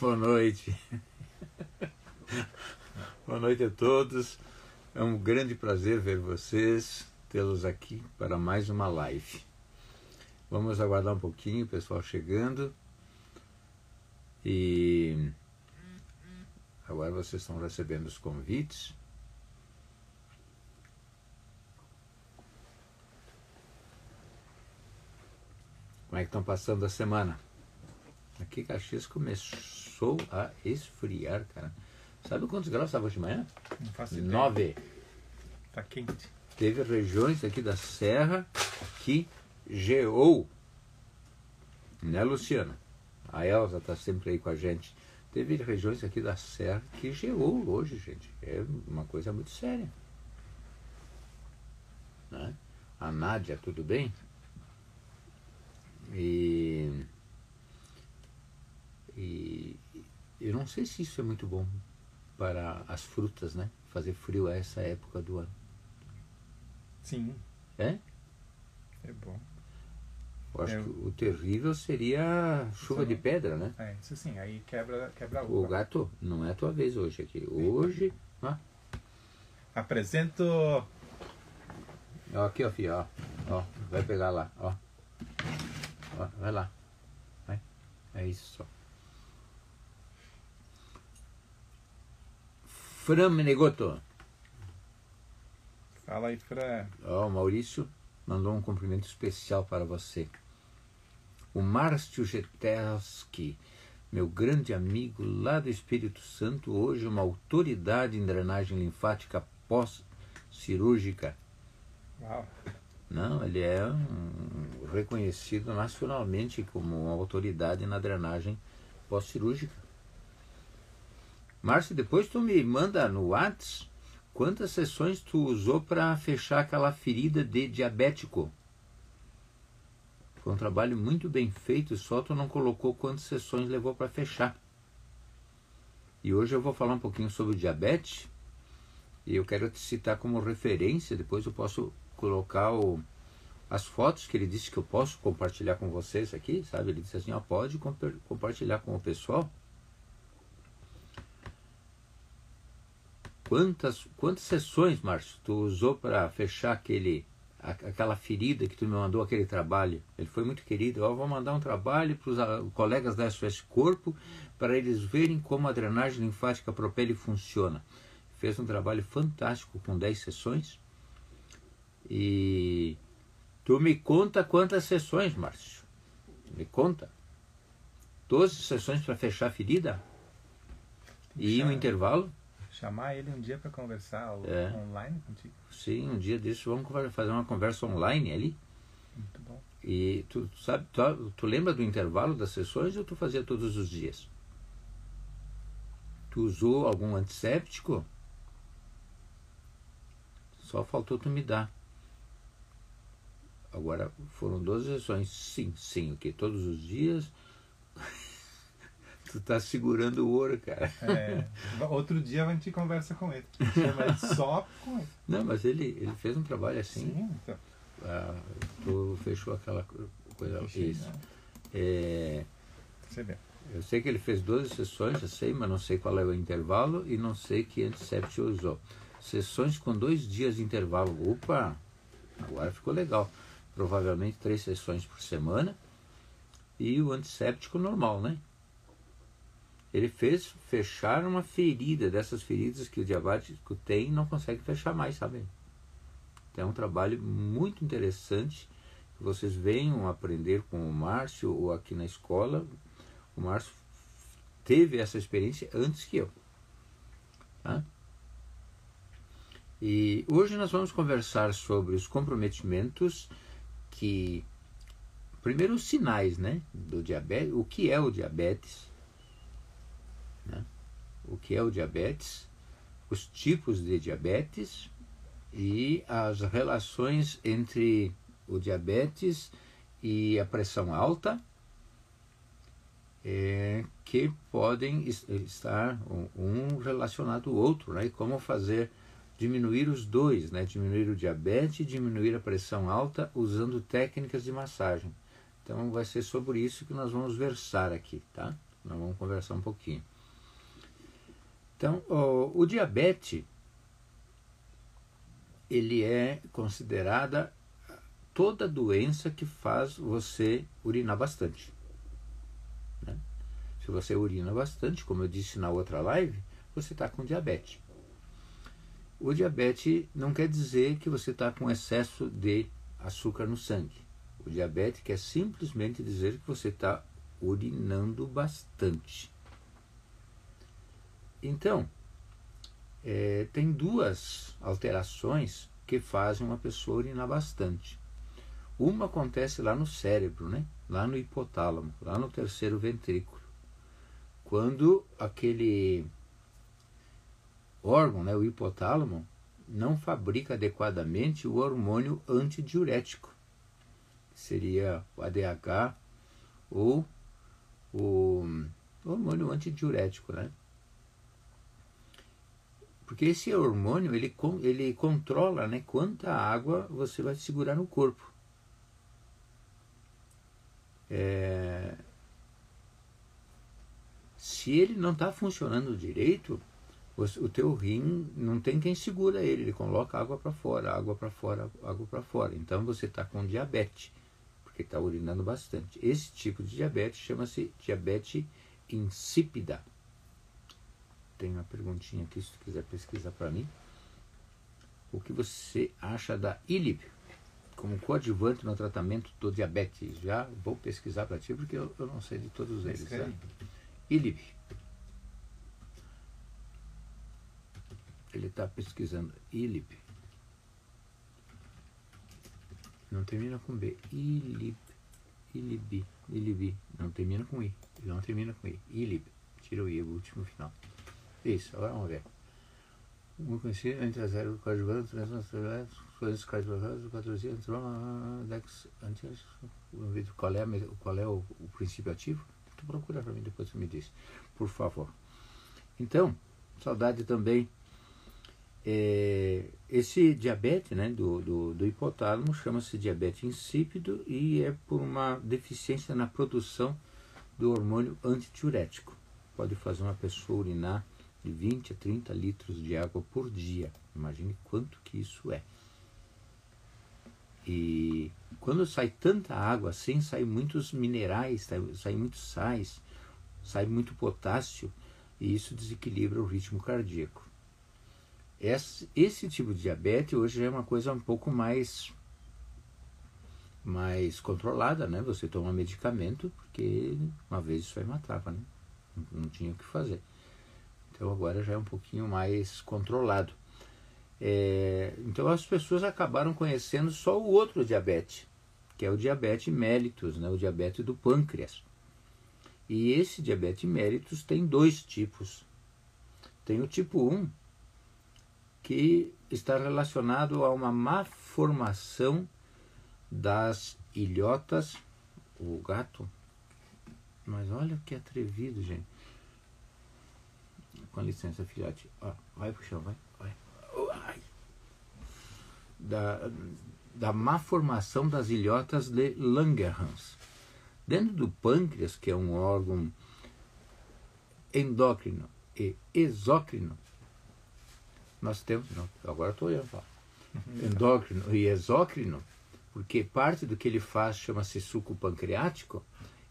Boa noite. Boa noite a todos. É um grande prazer ver vocês, tê-los aqui para mais uma live. Vamos aguardar um pouquinho, o pessoal chegando. E agora vocês estão recebendo os convites. Como é que estão passando a semana? Aqui Caxias começou a esfriar, cara. Sabe quantos graus estava hoje de manhã? Não faço ideia. Nove. Tá quente. Teve regiões aqui da Serra que geou. Né, Luciana? A Elza está sempre aí com a gente. Teve regiões aqui da Serra que geou hoje, gente. É uma coisa muito séria. Né? A Nádia, tudo bem? E, e eu não sei se isso é muito bom para as frutas, né? Fazer frio a essa época do ano. Sim, É? é bom. Eu acho É. que o terrível seria chuva de pedra, né? É, isso sim, aí quebra, quebra a O gato, não é a tua vez hoje aqui. Hoje. Ó, Apresento. ó aqui, ó, filho, ó. Ó, vai pegar lá, ó. Ó, vai lá. Vai. É isso só. Fran Menegoto. Fala aí, Fran. Ó, o Maurício mandou um cumprimento especial para você. O Márcio Getelski, meu grande amigo lá do Espírito Santo, hoje uma autoridade em drenagem linfática pós-cirúrgica. Uau. Não, ele é um, reconhecido nacionalmente como uma autoridade na drenagem pós-cirúrgica. Márcio, depois tu me manda no Whats quantas sessões tu usou para fechar aquela ferida de diabético. Foi um trabalho muito bem feito, só tu não colocou quantas sessões levou para fechar. E hoje eu vou falar um pouquinho sobre o diabetes. E eu quero te citar como referência, depois eu posso colocar o, as fotos que ele disse que eu posso compartilhar com vocês aqui, sabe? Ele disse assim, ó, pode compa- compartilhar com o pessoal. Quantas, quantas sessões, Márcio, tu usou para fechar aquele, aquela ferida que tu me mandou aquele trabalho? Ele foi muito querido. Ó, vou mandar um trabalho para os colegas da SOS Corpo para eles verem como a drenagem linfática Propele funciona. Fez um trabalho fantástico com 10 sessões. E tu me conta quantas sessões, Márcio? Me conta. 12 sessões para fechar a ferida? E um intervalo? Chamar ele um dia pra conversar É. online contigo. Sim, um dia desses vamos fazer uma conversa online ali. Muito bom. E tu sabe, tu, tu lembra do intervalo das sessões ou tu fazia todos os dias? Tu usou algum antisséptico? Só faltou tu me dar. Agora foram 12 sessões. Sim, sim, o que? Todos os dias? tu tá segurando o ouro, cara. É, outro dia a gente conversa com ele. Chama ele só com ele. Não, mas ele, ele fez um trabalho assim. Sim, então. ah, tu fechou aquela coisa. Fechei, Isso. né? É, Você vê. Eu sei que ele fez 12 sessões, eu sei, mas não sei qual é o intervalo e não sei que antisséptico usou. Sessões com dois dias de intervalo. Opa! Agora ficou legal. Provavelmente três sessões por semana. E o antisséptico normal, né? Ele fez fechar uma ferida, dessas feridas que o diabético tem e não consegue fechar mais, sabe? Então é um trabalho muito interessante. Que vocês venham aprender com o Márcio ou aqui na escola. O Márcio teve essa experiência antes que eu. Tá? E hoje nós vamos conversar sobre os comprometimentos que. Primeiro, os sinais né, do diabetes. O que é o diabetes? O que é o diabetes? Os tipos de diabetes e as relações entre o diabetes e a pressão alta é, que podem es- estar um relacionado ao outro, né? E como fazer diminuir os dois, né? Diminuir o diabetes e diminuir a pressão alta usando técnicas de massagem. Então vai ser sobre isso que nós vamos versar aqui, tá? Nós vamos conversar um pouquinho. Então, o, o diabetes, ele é considerada toda doença que faz você urinar bastante. Né? Se você urina bastante, como eu disse na outra live, você está com diabetes. O diabetes não quer dizer que você está com excesso de açúcar no sangue. O diabetes quer simplesmente dizer que você está urinando bastante. Então, é, tem duas alterações que fazem uma pessoa urinar bastante. Uma acontece lá no cérebro, né? lá no hipotálamo, lá no terceiro ventrículo. Quando aquele órgão, né, o hipotálamo, não fabrica adequadamente o hormônio antidiurético, seria o ADH ou o hormônio antidiurético, né? Porque esse hormônio ele, ele controla né, quanta água você vai segurar no corpo. É... Se ele não está funcionando direito, o teu rim não tem quem segura ele, ele coloca água para fora, água para fora, água para fora. Então você está com diabetes, porque está urinando bastante. Esse tipo de diabetes chama-se diabetes insípida. Tem uma perguntinha aqui, se tu quiser pesquisar para mim. O que você acha da ILIP como coadjuvante no tratamento do diabetes? Já vou pesquisar para ti, porque eu, eu, não sei de todos eles. Tá? ILIP. Ele está pesquisando ILIP. Não termina com B. ILIP. ILIB. ILIB. Não termina com I. Não termina com I. ILIB. Tira o I, o último final. Isso, agora vamos ver. Um conhecido entre as ervas coadjuvantes, coisas coadjuvantes, patrocínios, dex, antes, qual é, qual é o, o princípio ativo? Tu procura para mim, depois tu me diz, por favor. Então, saudade também é, esse diabetes né, do, do, do hipotálamo chama-se diabetes insípido e é por uma deficiência na produção do hormônio antidiurético. Pode fazer uma pessoa urinar de 20 a 30 litros de água por dia. Imagine quanto que isso é. E quando sai tanta água assim, sai muitos minerais, sai muitos sais, sai muito potássio e isso desequilibra o ritmo cardíaco. Esse, tipo de diabetes hoje é uma coisa um pouco mais mais controlada, né? Você toma medicamento, porque uma vez isso aí matava, né? Não tinha o que fazer. Então agora já é um pouquinho mais controlado. É, então as pessoas acabaram conhecendo só o outro diabetes, que é o diabetes mellitus, né? o diabetes do pâncreas. E esse diabetes mellitus tem dois tipos. Tem o tipo 1, que está relacionado a uma má formação das ilhotas, o gato. Mas olha que atrevido, gente. Com licença, filhote. Ó, vai pro chão, vai. vai. Da, da má formação das ilhotas de Langerhans. Dentro do pâncreas, que é um órgão endócrino e exócrino, nós temos, não, agora estou eu, endócrino e exócrino, porque parte do que ele faz chama-se suco pancreático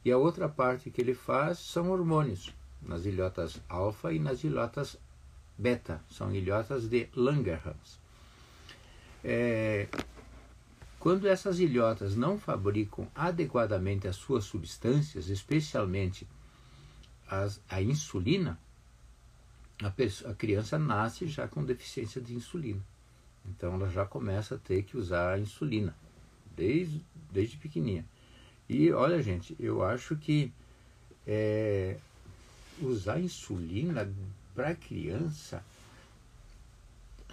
e a outra parte que ele faz são hormônios, nas ilhotas alfa e nas ilhotas beta, são ilhotas de Langerhans. É, quando essas ilhotas não fabricam adequadamente as suas substâncias, especialmente as, a insulina, a, pessoa, a criança nasce já com deficiência de insulina. Então ela já começa a ter que usar a insulina, desde, desde pequenininha. E olha, gente, eu acho que é, usar insulina para criança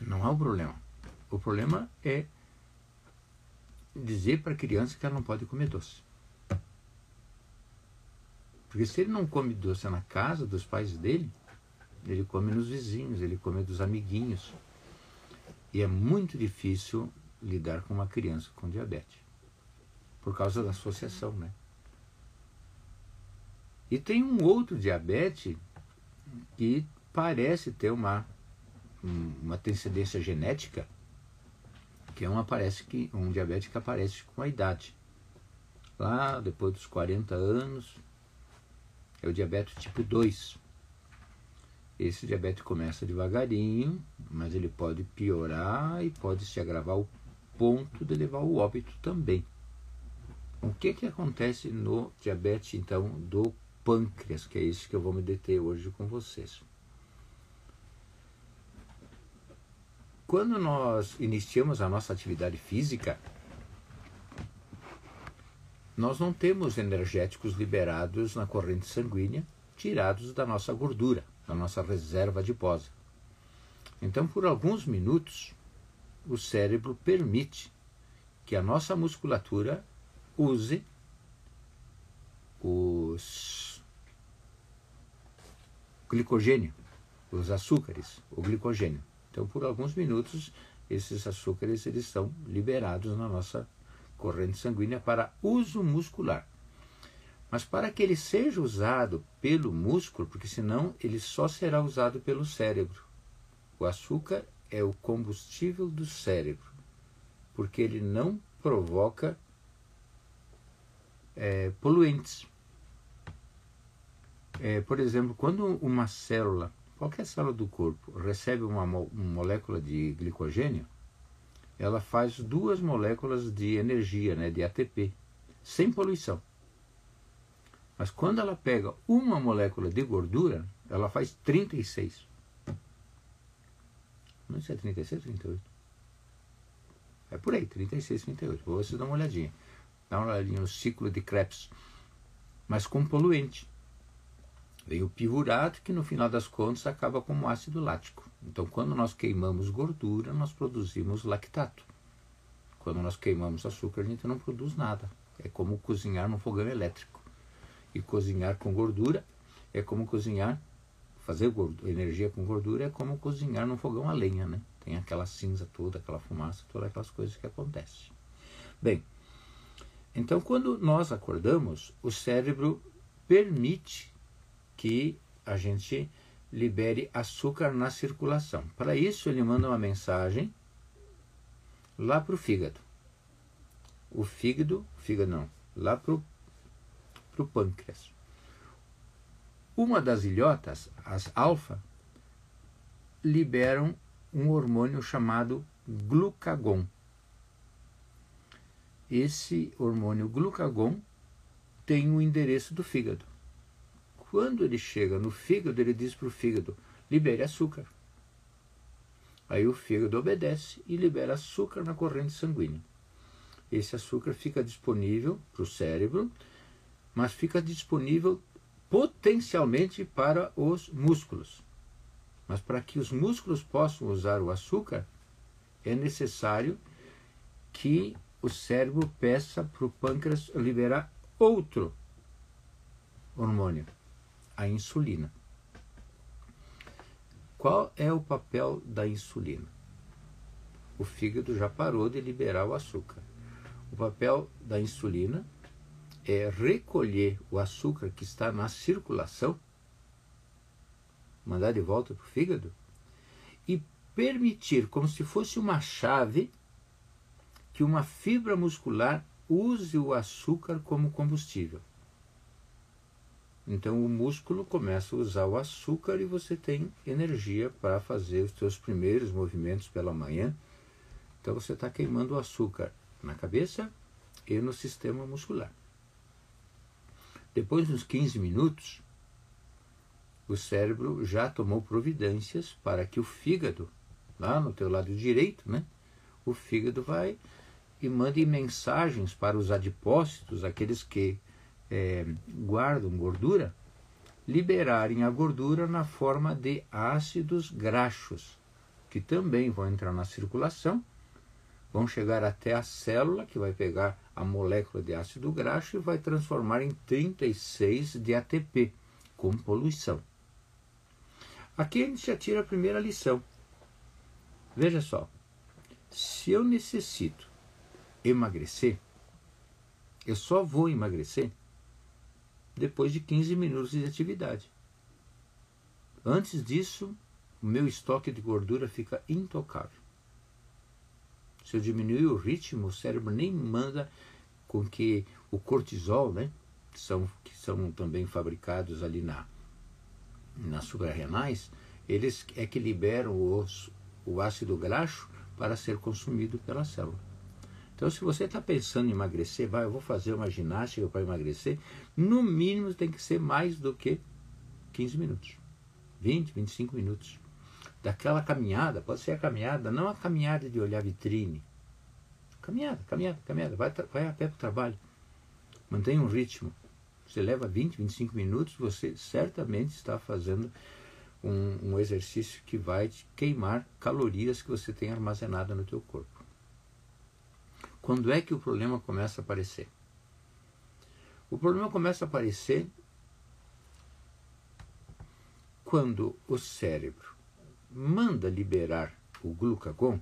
não é o problema. O problema é dizer para a criança que ela não pode comer doce. Porque se ele não come doce na casa dos pais dele, ele come nos vizinhos, ele come dos amiguinhos. E é muito difícil lidar com uma criança com diabetes, por causa da associação, né? E tem um outro diabetes que parece ter uma, uma antecedência genética, que é um, aparece que, um diabetes que aparece com a idade. Lá depois dos 40 anos, é o diabetes tipo 2. Esse diabetes começa devagarinho, mas ele pode piorar e pode se agravar ao ponto de levar ao óbito também. O que, que acontece no diabetes, então, do pâncreas, que é isso que eu vou me deter hoje com vocês. Quando nós iniciamos a nossa atividade física, nós não temos energéticos liberados na corrente sanguínea, tirados da nossa gordura, da nossa reserva adiposa. Então, por alguns minutos, o cérebro permite que a nossa musculatura use os glicogênio, os açúcares, o glicogênio. Então, por alguns minutos, esses açúcares eles são liberados na nossa corrente sanguínea para uso muscular. Mas para que ele seja usado pelo músculo, porque senão ele só será usado pelo cérebro. O açúcar é o combustível do cérebro, porque ele não provoca é, poluentes. É, por exemplo, quando uma célula, qualquer célula do corpo, recebe uma, uma molécula de glicogênio, ela faz duas moléculas de energia, né, de ATP, sem poluição. Mas quando ela pega uma molécula de gordura, ela faz 36. Não sei se é 36 ou 38. É por aí, 36, 38. Vou você dar uma olhadinha. Dá uma olhadinha no ciclo de Krebs. Mas com poluente. Vem o pivurato, que no final das contas acaba como ácido lático. Então, quando nós queimamos gordura, nós produzimos lactato. Quando nós queimamos açúcar, a gente não produz nada. É como cozinhar no fogão elétrico. E cozinhar com gordura é como cozinhar, fazer gordura, energia com gordura é como cozinhar no fogão a lenha, né? Tem aquela cinza toda, aquela fumaça, todas aquelas coisas que acontecem. Bem, então quando nós acordamos, o cérebro permite que a gente libere açúcar na circulação. Para isso, ele manda uma mensagem lá para o fígado. O fígado, fígado não, lá para o pâncreas. Uma das ilhotas, as alfa, liberam um hormônio chamado glucagon. Esse hormônio glucagon tem o endereço do fígado. Quando ele chega no fígado, ele diz para o fígado: libere açúcar. Aí o fígado obedece e libera açúcar na corrente sanguínea. Esse açúcar fica disponível para o cérebro, mas fica disponível potencialmente para os músculos. Mas para que os músculos possam usar o açúcar, é necessário que o cérebro peça para o pâncreas liberar outro hormônio a insulina. Qual é o papel da insulina? O fígado já parou de liberar o açúcar. O papel da insulina é recolher o açúcar que está na circulação, mandar de volta para o fígado e permitir, como se fosse uma chave, que uma fibra muscular use o açúcar como combustível. Então o músculo começa a usar o açúcar e você tem energia para fazer os seus primeiros movimentos pela manhã. Então você está queimando o açúcar na cabeça e no sistema muscular. Depois dos 15 minutos, o cérebro já tomou providências para que o fígado, lá no teu lado direito, né, o fígado vai e mande mensagens para os adipócitos, aqueles que é, guardam gordura, liberarem a gordura na forma de ácidos graxos, que também vão entrar na circulação, vão chegar até a célula, que vai pegar a molécula de ácido graxo e vai transformar em 36 de ATP, com poluição. Aqui a gente já tira a primeira lição. Veja só, se eu necessito emagrecer, eu só vou emagrecer depois de 15 minutos de atividade. Antes disso, o meu estoque de gordura fica intocável. Se eu diminuir o ritmo, o cérebro nem manda com que o cortisol, né, que são, que são também fabricados ali na, nas suprarrenais, eles é que liberam os, o ácido graxo para ser consumido pela célula. Então, se você está pensando em emagrecer, vai, eu vou fazer uma ginástica para emagrecer, no mínimo tem que ser mais do que 15 minutos. 20, 25 minutos. Daquela caminhada, pode ser a caminhada, não a caminhada de olhar vitrine. Caminhada, caminhada, caminhada. Vai, vai a pé para o trabalho. Mantenha um ritmo. Você leva 20, 25 minutos, você certamente está fazendo um, um exercício que vai queimar calorias que você tem armazenada no teu corpo. Quando é que o problema começa a aparecer? O problema começa a aparecer quando o cérebro manda liberar o glucagon.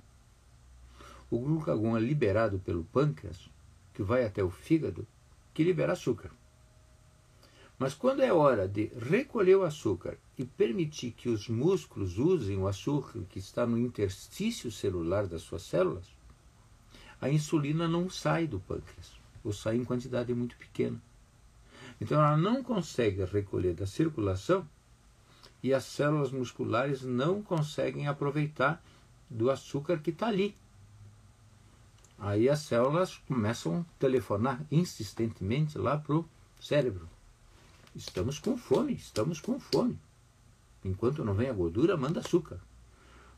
O glucagon é liberado pelo pâncreas, que vai até o fígado, que libera açúcar. Mas quando é hora de recolher o açúcar e permitir que os músculos usem o açúcar que está no interstício celular das suas células, a insulina não sai do pâncreas, ou sai em quantidade muito pequena. Então ela não consegue recolher da circulação e as células musculares não conseguem aproveitar do açúcar que está ali. Aí as células começam a telefonar insistentemente lá para o cérebro. Estamos com fome, estamos com fome. Enquanto não vem a gordura, manda açúcar.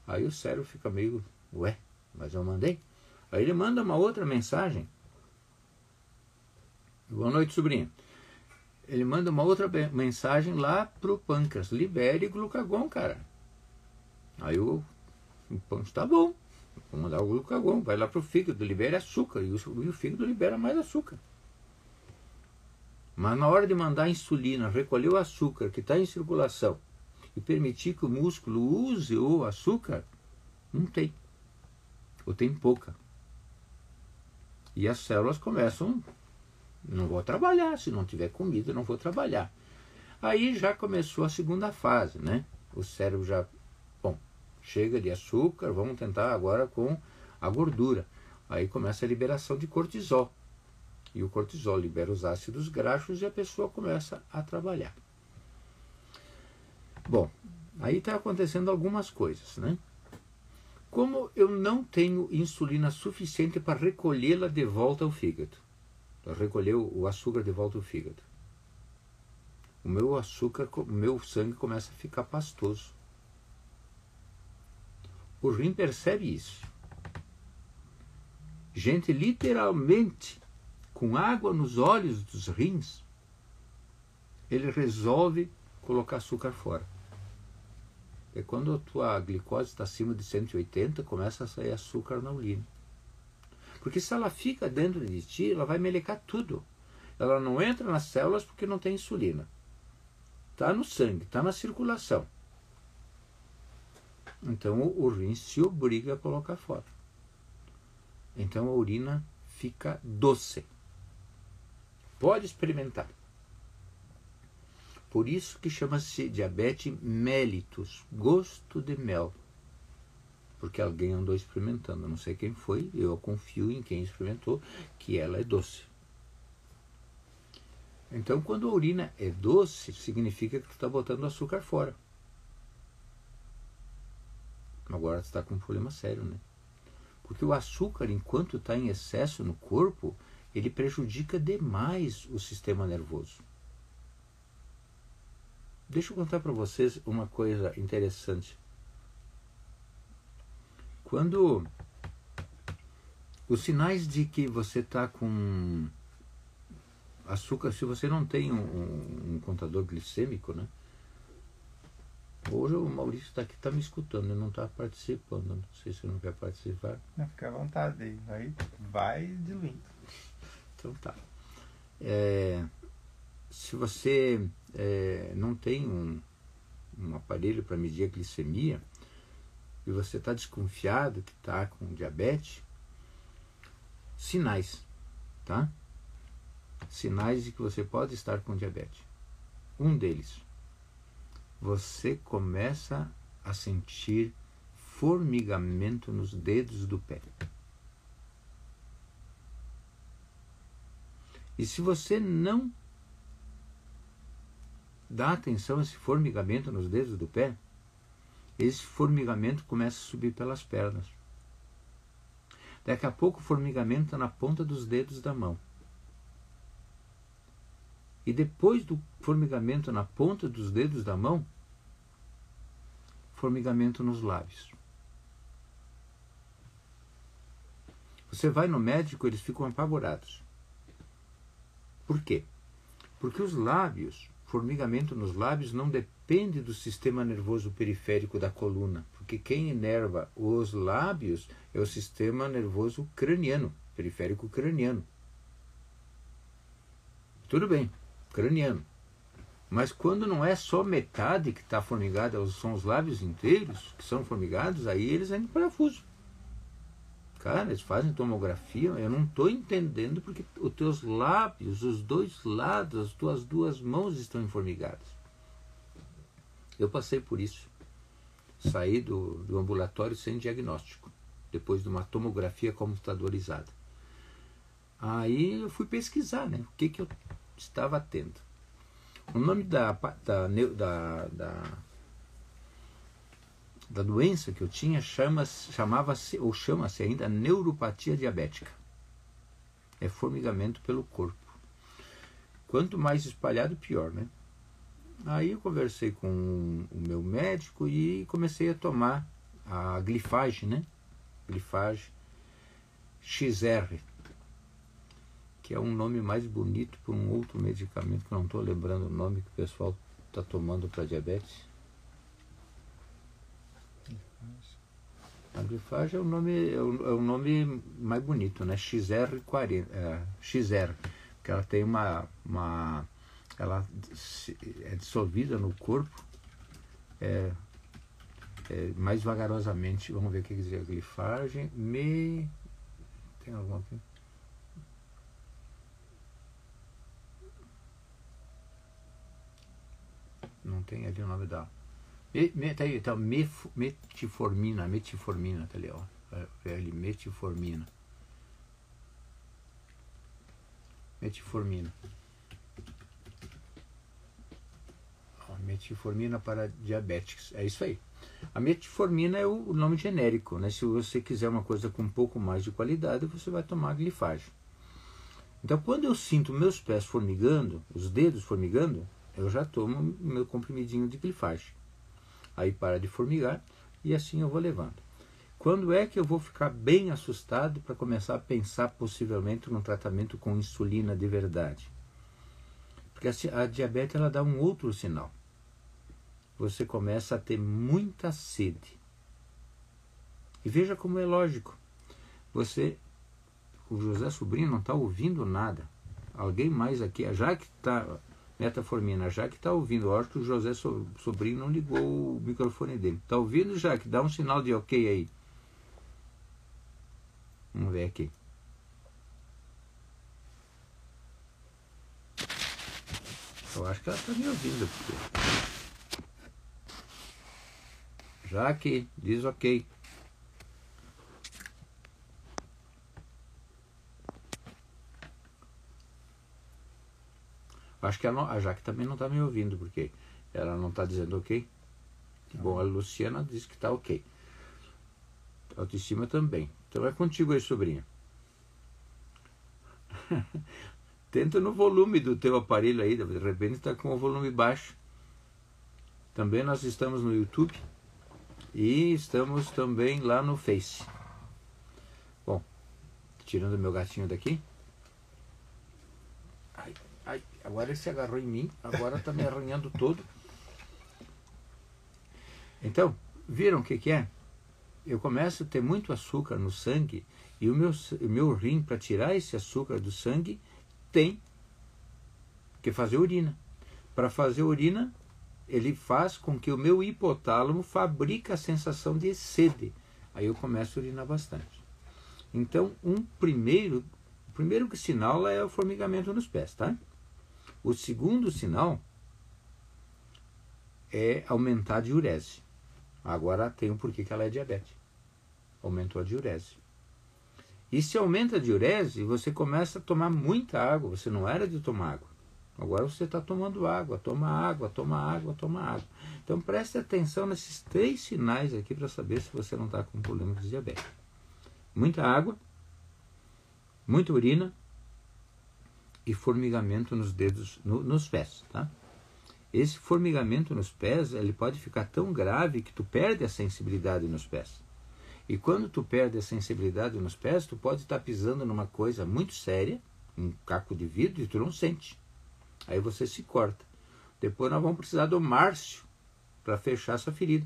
Aí o cérebro fica meio, ué, mas eu mandei. Aí ele manda uma outra mensagem. Boa noite, sobrinho. Ele manda uma outra mensagem lá pro pâncreas. Libere glucagon, cara. Aí o, o pâncreas, tá bom. Vou mandar o glucagon. Vai lá pro fígado, libere açúcar. E o, e o fígado libera mais açúcar. Mas na hora de mandar a insulina, recolher o açúcar que está em circulação e permitir que o músculo use o açúcar, não tem. Ou tem pouca. E as células começam, não vou trabalhar, se não tiver comida, não vou trabalhar. Aí já começou a segunda fase, né? O cérebro já, bom, chega de açúcar, vamos tentar agora com a gordura. Aí começa a liberação de cortisol. E o cortisol libera os ácidos graxos e a pessoa começa a trabalhar. Bom, aí está acontecendo algumas coisas, né? Como eu não tenho insulina suficiente para recolhê-la de volta ao fígado, para recolher o açúcar de volta ao fígado, o meu açúcar, o meu sangue começa a ficar pastoso. O rim percebe isso. Gente, literalmente, com água nos olhos dos rins, ele resolve colocar açúcar fora é quando a tua glicose está acima de 180, começa a sair açúcar na urina. Porque se ela fica dentro de ti, ela vai melecar tudo. Ela não entra nas células porque não tem insulina. Está no sangue, está na circulação. Então o rim se obriga a colocar fora. Então a urina fica doce. Pode experimentar. Por isso que chama-se diabetes mellitus, gosto de mel. Porque alguém andou experimentando, não sei quem foi, eu confio em quem experimentou, que ela é doce. Então, quando a urina é doce, significa que tu está botando açúcar fora. Agora tu está com um problema sério, né? Porque o açúcar, enquanto está em excesso no corpo, ele prejudica demais o sistema nervoso. Deixa eu contar para vocês uma coisa interessante. Quando os sinais de que você está com açúcar, se você não tem um, um, contador glicêmico, né? Hoje o Maurício está aqui, está me escutando, ele não está participando. Não sei se não quer participar. Não, fica à vontade aí. Aí vai diluindo. Então tá. É, se você é, não tem um, um aparelho para medir a glicemia e você está desconfiado que está com diabetes, sinais, tá? Sinais de que você pode estar com diabetes. um deles, você começa a sentir formigamento nos dedos do pé. E se você não dá atenção a esse formigamento nos dedos do pé, esse formigamento começa a subir pelas pernas. Daqui a pouco o formigamento está na ponta dos dedos da mão. E depois do formigamento na ponta dos dedos da mão, formigamento nos lábios. Você vai no médico, eles ficam apavorados. Por quê? Porque os lábios, formigamento nos lábios, não depende do sistema nervoso periférico da coluna. Porque quem inerva os lábios é o sistema nervoso craniano, periférico craniano. Tudo bem, craniano. Mas quando não é só metade que está formigada, são os lábios inteiros que são formigados, aí eles entram em parafuso. Cara, eles fazem tomografia, eu não estou entendendo porque os teus lábios, os dois lados, as tuas duas mãos estão informigadas. Eu passei por isso. Saí do, do ambulatório sem diagnóstico, depois de uma tomografia computadorizada. Aí eu fui pesquisar né, o que, que eu estava tendo. O nome da, da, da, da da doença que eu tinha chama, chamava-se, ou chama-se ainda, neuropatia diabética. É formigamento pelo corpo. Quanto mais espalhado, pior, né? Aí eu conversei com o meu médico e comecei a tomar a glifage, né? Glifage XR, que é um nome mais bonito para um outro medicamento que não estou lembrando o nome que o pessoal está tomando para diabetes. A grifagem é o nome, é o, é o nome mais bonito, né? XR40, é, XR, que ela tem uma, uma ela é dissolvida no corpo é, é, mais vagarosamente. Vamos ver o que quer dizer a glifagem. Me. Tem alguma aqui? Não tem ali o nome da. Me, tá aí, tá, metformina, metformina, tá ali, ó. É, ali, metformina. Metformina. Ó, metformina para diabéticos. É isso aí. A metformina é o nome genérico, né? Se você quiser uma coisa com um pouco mais de qualidade, você vai tomar glifagem. Então, quando eu sinto meus pés formigando, os dedos formigando, eu já tomo meu comprimidinho de glifagem aí para de formigar e assim eu vou levando. Quando é que eu vou ficar bem assustado para começar a pensar possivelmente num tratamento com insulina de verdade? Porque a diabetes ela dá um outro sinal. Você começa a ter muita sede. E veja como é lógico. Você, o José Sobrinho não está ouvindo nada. Alguém mais aqui, já que está Metaformina, já que está ouvindo, acho que o José Sobrinho não ligou o microfone dele. Está ouvindo, já que dá um sinal de ok aí. Vamos ver aqui. Eu acho que ela está me ouvindo. Porque... Já que diz ok. Acho que a, a Jaque também não está me ouvindo, porque ela não está dizendo ok. Tá. Bom, a Luciana diz que está ok. Autoestima também. Então é contigo aí, sobrinha. Tenta no volume do teu aparelho aí, de repente está com o volume baixo. Também nós estamos no YouTube e estamos também lá no Face. Bom, tirando meu gatinho daqui. Agora ele se agarrou em mim, agora está me arranhando todo. Então, viram o que, que é? Eu começo a ter muito açúcar no sangue e o meu, o meu rim, para tirar esse açúcar do sangue, tem que fazer urina. Para fazer urina, ele faz com que o meu hipotálamo fabrique a sensação de sede. Aí eu começo a urinar bastante. Então, um primeiro, o primeiro sinal é o formigamento nos pés, tá? O segundo sinal é aumentar a diurese. Agora tem um porquê que ela é diabetes. Aumentou a diurese. E se aumenta a diurese, você começa a tomar muita água. Você não era de tomar água. Agora você está tomando água, toma água, toma água, toma água. Então preste atenção nesses três sinais aqui para saber se você não está com problema de diabetes. Muita água, muita urina e formigamento nos dedos, no, nos pés, tá? Esse formigamento nos pés, ele pode ficar tão grave que tu perde a sensibilidade nos pés. E quando tu perde a sensibilidade nos pés, tu pode estar pisando numa coisa muito séria, um caco de vidro, e tu não sente. Aí você se corta. Depois nós vamos precisar do Márcio para fechar essa ferida.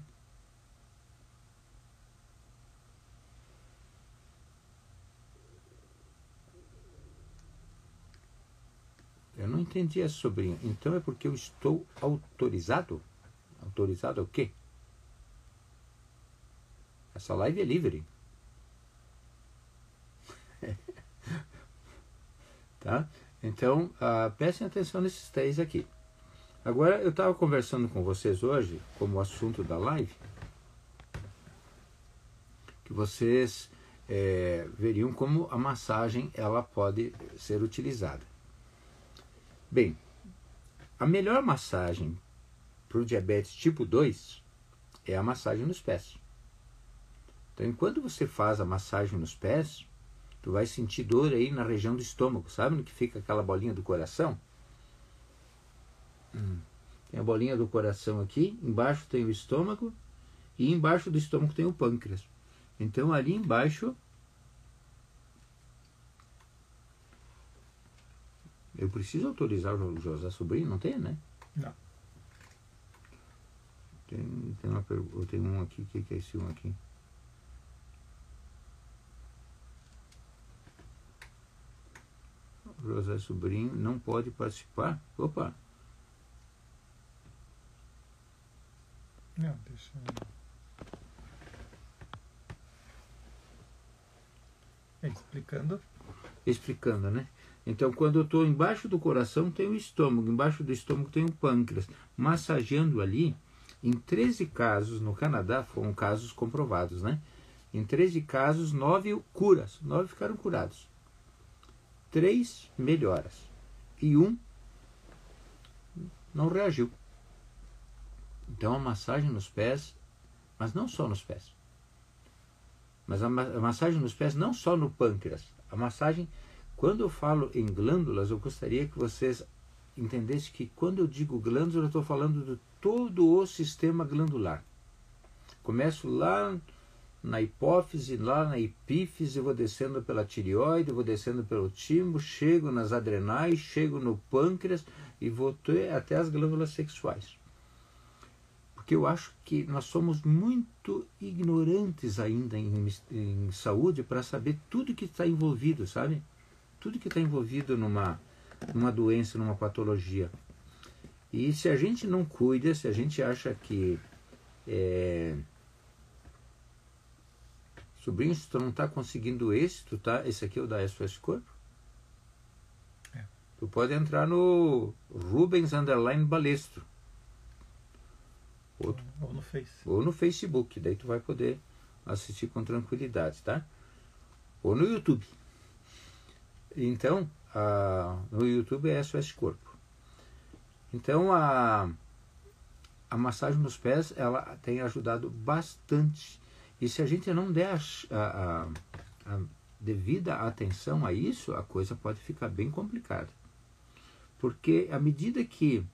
Entendi essa sobrinha. Então é porque eu estou autorizado? Autorizado o quê? Essa live é livre. tá? Então, uh, prestem atenção nesses três aqui. Agora, eu estava conversando com vocês hoje, como assunto da live, que vocês é, veriam como a massagem ela pode ser utilizada. Bem, a melhor massagem para o diabetes tipo 2 é a massagem nos pés. Então, enquanto você faz a massagem nos pés, tu vai sentir dor aí na região do estômago, sabe no que fica aquela bolinha do coração? Hum. Tem a bolinha do coração aqui, embaixo tem o estômago e embaixo do estômago tem o pâncreas. Então ali embaixo eu preciso autorizar o José Sobrinho, não tem, né? Não. Tem, tem uma pergunta, tem um aqui, o que é esse um aqui? José Sobrinho não pode participar. Opa! Não, deixa. É, explicando. Explicando, né? Então, quando eu estou embaixo do coração, tem o estômago, embaixo do estômago tem o pâncreas. Massageando ali, em 13 casos no Canadá, foram casos comprovados, né? Em 13 casos, 9 curas, 9 ficaram curados três melhoras e um não reagiu. Então a massagem nos pés, mas não só nos pés. Mas a, massagem nos pés não só no pâncreas. A massagem, quando eu falo em glândulas, eu gostaria que vocês entendessem que quando eu digo glândulas, eu estou falando de todo o sistema glandular. Começo lá na hipófise, lá na epífise, vou descendo pela tireoide, vou descendo pelo timo, chego nas adrenais, chego no pâncreas e vou até as glândulas sexuais. Porque eu acho que nós somos muito ignorantes ainda em, em saúde para saber tudo que está envolvido, sabe? Tudo que está envolvido numa, numa doença, numa patologia. E se a gente não cuida, se a gente acha que é, Sobrinho, se tu não está conseguindo esse, tu tá, esse aqui é o da SOS Corpo? É. Tu pode entrar no Rubens Underline Balestro. Ou, ou no Face. Ou no Facebook, daí tu vai poder assistir com tranquilidade, tá? Ou no YouTube. Então, no YouTube é SOS Corpo. Então, a, a massagem nos pés, ela tem ajudado bastante e se a gente não der a, a, a devida atenção a isso, a coisa pode ficar bem complicada. Porque à medida que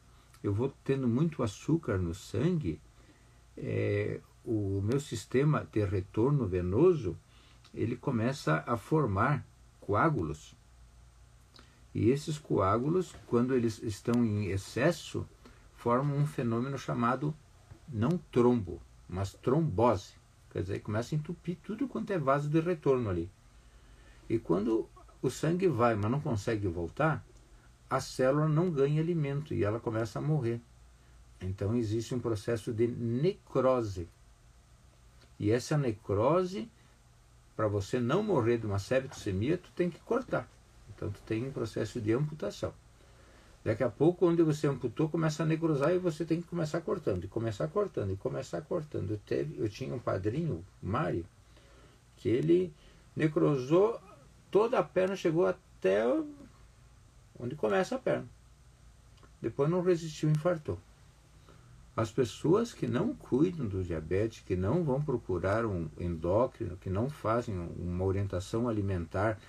eu vou tendo muito açúcar no sangue, é, o meu sistema de retorno venoso ele começa a formar coágulos. E esses coágulos, quando eles estão em excesso, formam um fenômeno chamado não trombo, mas trombose. Quer dizer, começa a entupir tudo quanto é vaso de retorno ali. E quando o sangue vai, mas não consegue voltar, a célula não ganha alimento e ela começa a morrer. Então existe um processo de necrose. E essa necrose, para você não morrer de uma septicemia, tu tem que cortar. Então tu tem um processo de amputação. Daqui a pouco, onde você amputou, começa a necrosar e você tem que começar cortando, e começar cortando, e começar cortando. Eu, teve, eu tinha um padrinho, Mário, que ele necrosou toda a perna, chegou até onde começa a perna. Depois não resistiu infartou. As pessoas que não cuidam do diabetes, que não vão procurar um endócrino, que não fazem uma orientação alimentar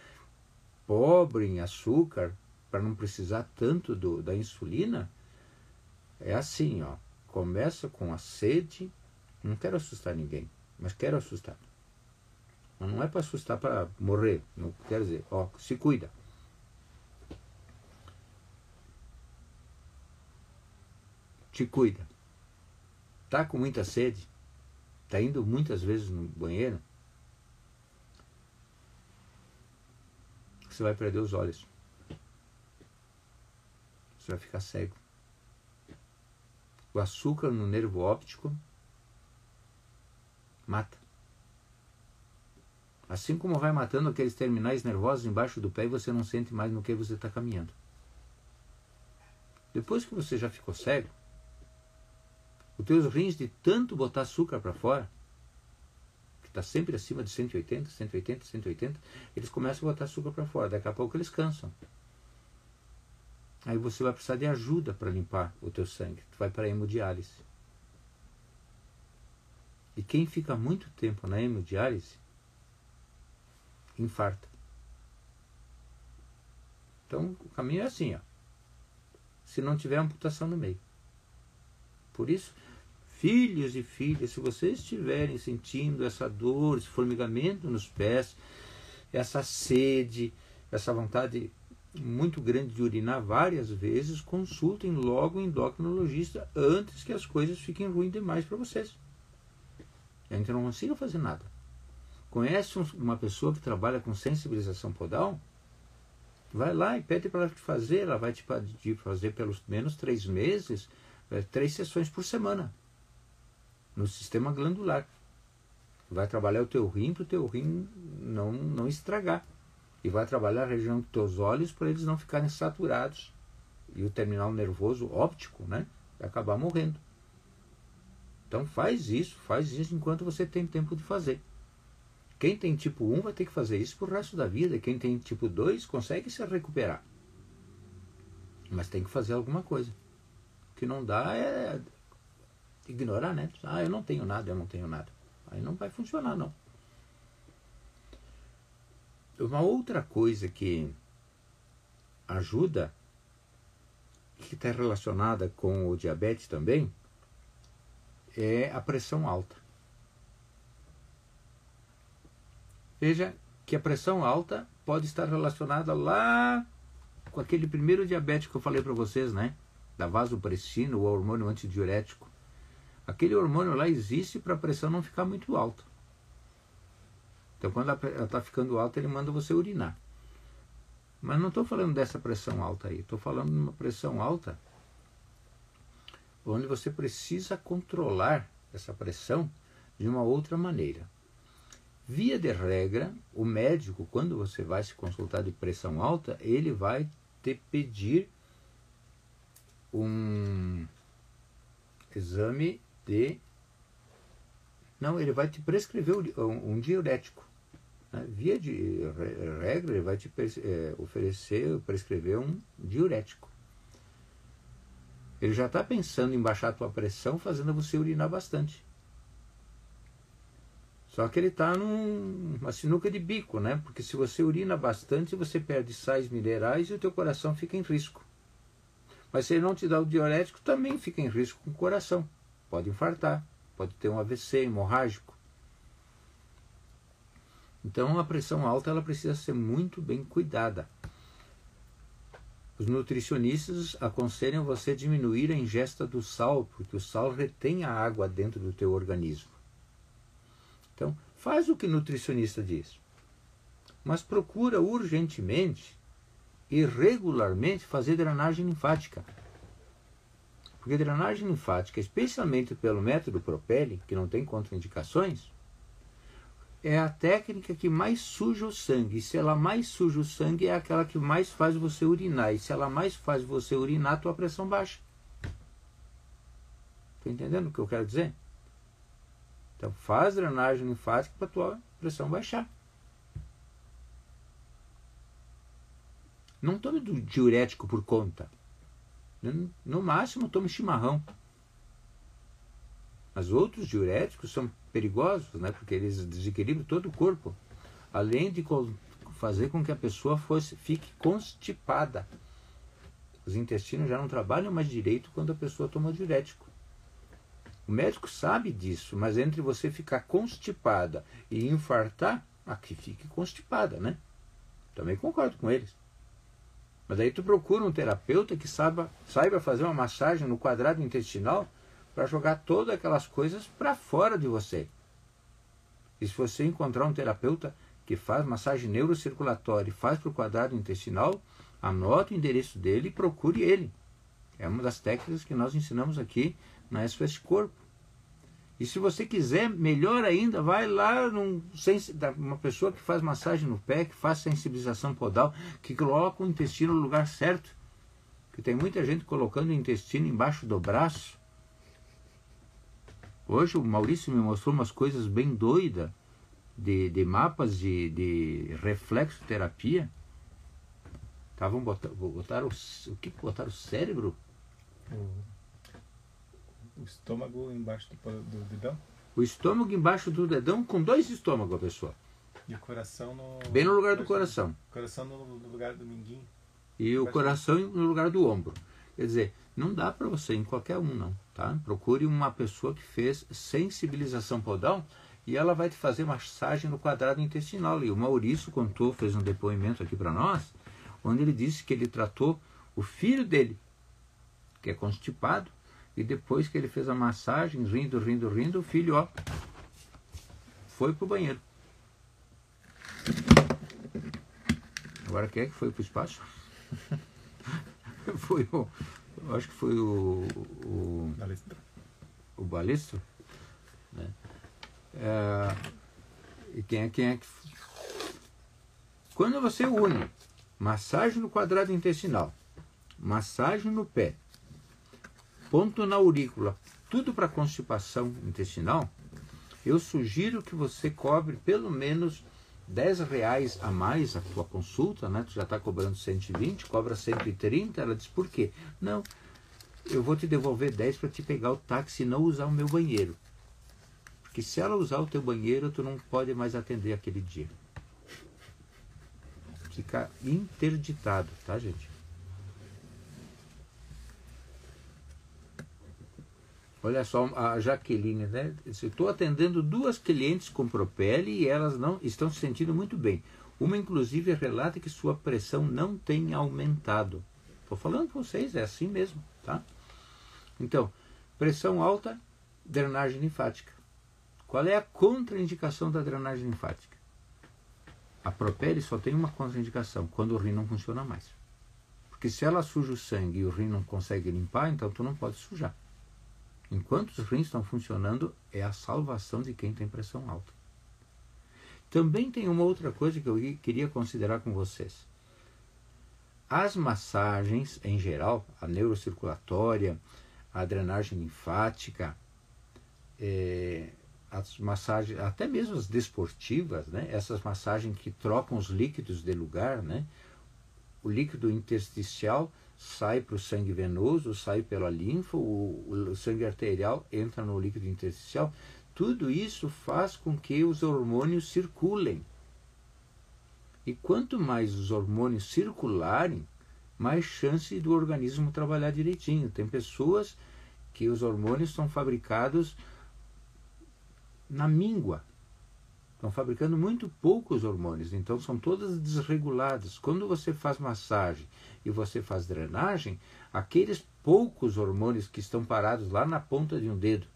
pobre em açúcar, para não precisar tanto do, da insulina, é assim, ó. Começa com a sede, não quero assustar ninguém, mas quero assustar. Mas não é para assustar para morrer, não quer dizer, ó, se cuida. Te cuida. Tá com muita sede? Tá indo muitas vezes no banheiro? Você vai perder os olhos. Você vai ficar cego. O açúcar no nervo óptico mata. Assim como vai matando aqueles terminais nervosos embaixo do pé e você não sente mais no que você está caminhando. Depois que você já ficou cego, os teus rins de tanto botar açúcar para fora, está sempre acima de 180, 180, 180, eles começam a botar açúcar para fora. Daqui a pouco eles cansam. Aí você vai precisar de ajuda para limpar o teu sangue. Tu vai para a hemodiálise. E quem fica muito tempo na hemodiálise, infarta. Então o caminho é assim, ó. Se não tiver amputação no meio. Por isso, filhos e filhas, se vocês estiverem sentindo essa dor, esse formigamento nos pés, essa sede, essa vontade muito grande de urinar várias vezes, consultem logo o endocrinologista antes que as coisas fiquem ruins demais para vocês. A gente não consiga fazer nada. Conhece uma pessoa que trabalha com sensibilização podal? Vai lá e pede para ela te fazer. Ela vai te fazer pelos menos três meses, é, três sessões por semana no sistema glandular. Vai trabalhar o teu rim para o teu rim não, não estragar e vai trabalhar a região dos teus olhos para eles não ficarem saturados e o terminal nervoso óptico, né, vai acabar morrendo. Então faz isso, faz isso enquanto você tem tempo de fazer. Quem tem tipo 1 vai ter que fazer isso pro resto da vida. Quem tem tipo 2 consegue se recuperar. Mas tem que fazer alguma coisa. O que não dá é ignorar, né? Ah, eu não tenho nada, eu não tenho nada. Aí não vai funcionar, não. Uma outra coisa que ajuda, que está relacionada com o diabetes também, é a pressão alta. Veja que a pressão alta pode estar relacionada lá com aquele primeiro diabetes que eu falei para vocês, né? Da vasopressina, o hormônio antidiurético. Aquele hormônio lá existe para a pressão não ficar muito alta. Então, quando ela está ficando alta, ele manda você urinar. Mas não estou falando dessa pressão alta aí. Estou falando de uma pressão alta onde você precisa controlar essa pressão de uma outra maneira. Via de regra, o médico, quando você vai se consultar de pressão alta, ele vai te pedir um exame de. Não, ele vai te prescrever um, diurético. Né? Via de regra, ele vai te é, oferecer, prescrever um diurético. Ele já está pensando em baixar a tua pressão, fazendo você urinar bastante. Só que ele está numa sinuca de bico, né? Porque se você urina bastante, você perde sais minerais e o teu coração fica em risco. Mas se ele não te dá o diurético, também fica em risco com o coração. Pode infartar, pode ter um AVC hemorrágico. Então a pressão alta ela precisa ser muito bem cuidada. Os nutricionistas aconselham você diminuir a ingesta do sal, porque o sal retém a água dentro do teu organismo. Então, faz o que o nutricionista diz. Mas procura urgentemente e regularmente fazer drenagem linfática. Porque drenagem linfática, especialmente pelo método Propelli, que não tem contraindicações, é a técnica que mais suja o sangue. Se ela mais suja o sangue, é aquela que mais faz você urinar. E se ela mais faz você urinar, tua pressão baixa. Está entendendo o que eu quero dizer? Então faz drenagem linfática para tua pressão baixar. Não tome diurético por conta. No máximo tome chimarrão. Mas outros diuréticos são perigosos, né? porque eles desequilibram todo o corpo, além de fazer com que a pessoa fosse, fique constipada. Os intestinos já não trabalham mais direito quando a pessoa toma diurético. O médico sabe disso, mas entre você ficar constipada e infartar, aqui fique constipada, né? Também concordo com eles. Mas aí tu procura um terapeuta que saiba, saiba fazer uma massagem no quadrado intestinal para jogar todas aquelas coisas para fora de você. E se você encontrar um terapeuta que faz massagem neurocirculatória e faz para o quadrado intestinal, anote o endereço dele e procure ele. É uma das técnicas que nós ensinamos aqui na SOS Corpo. E se você quiser, melhor ainda, vai lá num, uma pessoa que faz massagem no pé, que faz sensibilização podal, que coloca o intestino no lugar certo. Que tem muita gente colocando o intestino embaixo do braço. Hoje o Maurício me mostrou umas coisas bem doidas de, de mapas de, de reflexoterapia. Estavam botar, botar o, o que botaram o cérebro? Uhum o estômago embaixo do, do dedão? O estômago embaixo do dedão com dois estômagos, a pessoa. E o coração no. Bem no lugar do coração. O coração no, no lugar do minguinho. E o coração no lugar do ombro. Quer dizer, não dá para você em qualquer um, não. Tá? Procure uma pessoa que fez sensibilização podal e ela vai te fazer massagem no quadrado intestinal. E o Maurício contou, fez um depoimento aqui para nós, onde ele disse que ele tratou o filho dele, que é constipado, e depois que ele fez a massagem, rindo, rindo, rindo, o filho, ó, foi pro banheiro. Agora quem é que foi pro espaço? foi o. Acho que foi o. O balistro. O balistro. Né? É, e quem é, quem é que. Quando você une massagem no quadrado intestinal, massagem no pé, ponto na aurícula, tudo para constipação intestinal, eu sugiro que você cobre pelo menos 10 reais a mais a tua consulta, né? Tu já está cobrando 120, cobra 130. Ela diz, por quê? Não, eu vou te devolver 10 para te pegar o táxi e não usar o meu banheiro. Porque se ela usar o teu banheiro, tu não pode mais atender aquele dia. Fica interditado, tá, gente? Olha só a Jaqueline, né? Estou atendendo duas clientes com Propele e elas não estão se sentindo muito bem. Uma, inclusive, relata que sua pressão não tem aumentado. Estou falando com vocês, é assim mesmo, tá? Então, pressão alta, drenagem linfática. Qual é a contraindicação da drenagem linfática? A Propele só tem uma contraindicação, quando o rim não funciona mais. Porque se ela suja o sangue e o rim não consegue limpar, então tu não pode sujar. Enquanto os rins estão funcionando, é a salvação de quem tem pressão alta. Também tem uma outra coisa que eu queria considerar com vocês. As massagens, em geral, a neurocirculatória, a drenagem linfática, é, as massagens, até mesmo as desportivas, né? essas massagens que trocam os líquidos de lugar, né? o líquido intersticial sai para o sangue venoso, sai pela linfa, o, o, sangue arterial entra no líquido intersticial. Tudo isso faz com que os hormônios circulem. E quanto mais os hormônios circularem, mais chance do organismo trabalhar direitinho. Tem pessoas que os hormônios são fabricados na míngua. Estão fabricando muito poucos hormônios, então são todas desreguladas. Quando você faz massagem e você faz drenagem, aqueles poucos hormônios que estão parados lá na ponta de um dedo,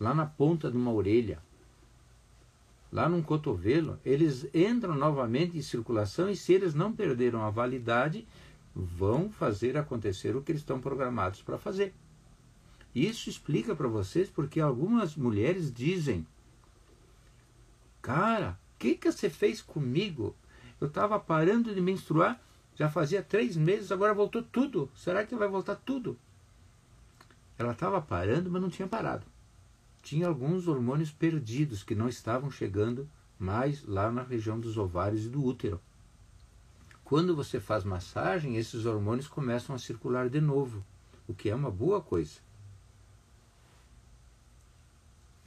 lá na ponta de uma orelha, lá num cotovelo, eles entram novamente em circulação e se eles não perderam a validade, vão fazer acontecer o que eles estão programados para fazer. Isso explica para vocês porque algumas mulheres dizem Cara, o que, que você fez comigo? Eu estava parando de menstruar, já fazia três meses, agora voltou tudo. Será que vai voltar tudo? Ela estava parando, mas não tinha parado. Tinha alguns hormônios perdidos que não estavam chegando mais lá na região dos ovários e do útero. Quando você faz massagem, esses hormônios começam a circular de novo, o que é uma boa coisa.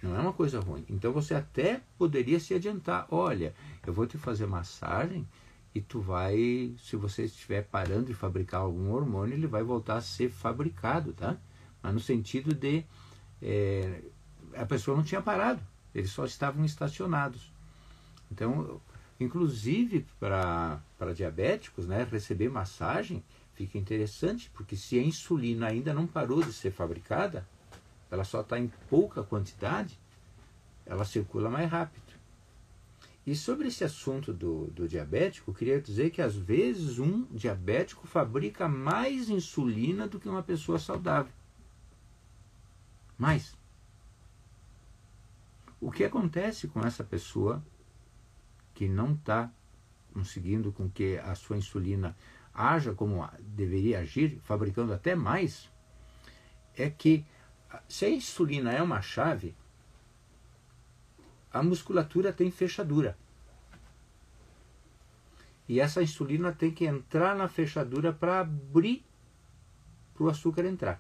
Não é uma coisa ruim. Então você até poderia se adiantar. Olha, eu vou te fazer massagem e tu vai, se você estiver parando de fabricar algum hormônio, ele vai voltar a ser fabricado, tá? Mas no sentido de é, a pessoa não tinha parado, eles só estavam estacionados. Então, inclusive para diabéticos, né, receber massagem fica interessante, porque se a insulina ainda não parou de ser fabricada, ela só está em pouca quantidade, ela circula mais rápido. E sobre esse assunto do, do diabético, queria dizer que às vezes um diabético fabrica mais insulina do que uma pessoa saudável. Mais. O que acontece com essa pessoa que não está conseguindo com que a sua insulina haja como deveria agir, fabricando até mais, é que se a insulina é uma chave, a musculatura tem fechadura. E essa insulina tem que entrar na fechadura para abrir para o açúcar entrar.